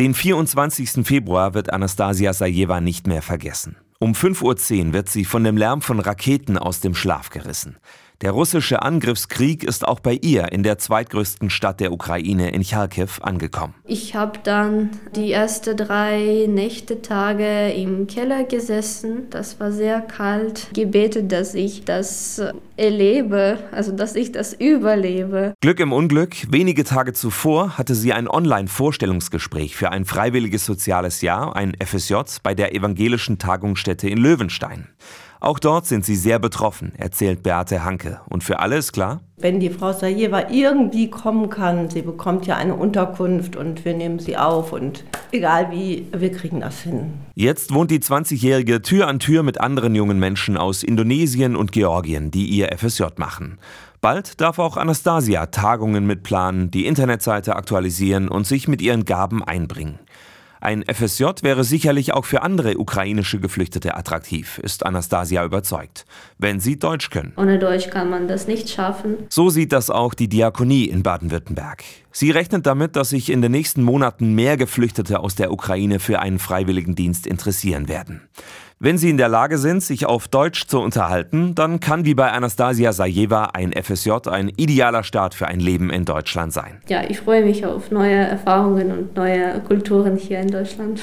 Den 24. Februar wird Anastasia Sajewa nicht mehr vergessen. Um 5.10 Uhr wird sie von dem Lärm von Raketen aus dem Schlaf gerissen. Der russische Angriffskrieg ist auch bei ihr in der zweitgrößten Stadt der Ukraine in Charkiw angekommen. Ich habe dann die ersten drei Nächte, Tage im Keller gesessen. Das war sehr kalt. Gebetet, dass ich das erlebe, also dass ich das überlebe. Glück im Unglück. Wenige Tage zuvor hatte sie ein Online-Vorstellungsgespräch für ein freiwilliges soziales Jahr, ein FSJ, bei der evangelischen Tagungsstätte in Löwenstein. Auch dort sind sie sehr betroffen, erzählt Beate Hanke. Und für alle ist klar? Wenn die Frau Sajeva irgendwie kommen kann, sie bekommt ja eine Unterkunft und wir nehmen sie auf und egal wie, wir kriegen das hin. Jetzt wohnt die 20-Jährige Tür an Tür mit anderen jungen Menschen aus Indonesien und Georgien, die ihr FSJ machen. Bald darf auch Anastasia Tagungen mitplanen, die Internetseite aktualisieren und sich mit ihren Gaben einbringen. Ein FSJ wäre sicherlich auch für andere ukrainische Geflüchtete attraktiv, ist Anastasia überzeugt, wenn sie Deutsch können. Ohne Deutsch kann man das nicht schaffen. So sieht das auch die Diakonie in Baden-Württemberg. Sie rechnet damit, dass sich in den nächsten Monaten mehr Geflüchtete aus der Ukraine für einen Freiwilligendienst interessieren werden. Wenn Sie in der Lage sind, sich auf Deutsch zu unterhalten, dann kann wie bei Anastasia Sajeva ein FSJ ein idealer Start für ein Leben in Deutschland sein. Ja, ich freue mich auf neue Erfahrungen und neue Kulturen hier in Deutschland.